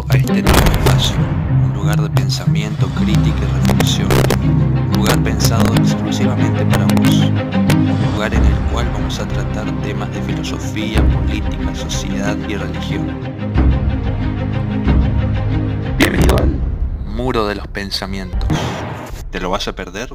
a este nuevo espacio, un lugar de pensamiento, crítica y reflexión. Un lugar pensado exclusivamente para vos. Un lugar en el cual vamos a tratar temas de filosofía, política, sociedad y religión. Bienvenido al Muro de los Pensamientos. ¿Te lo vas a perder?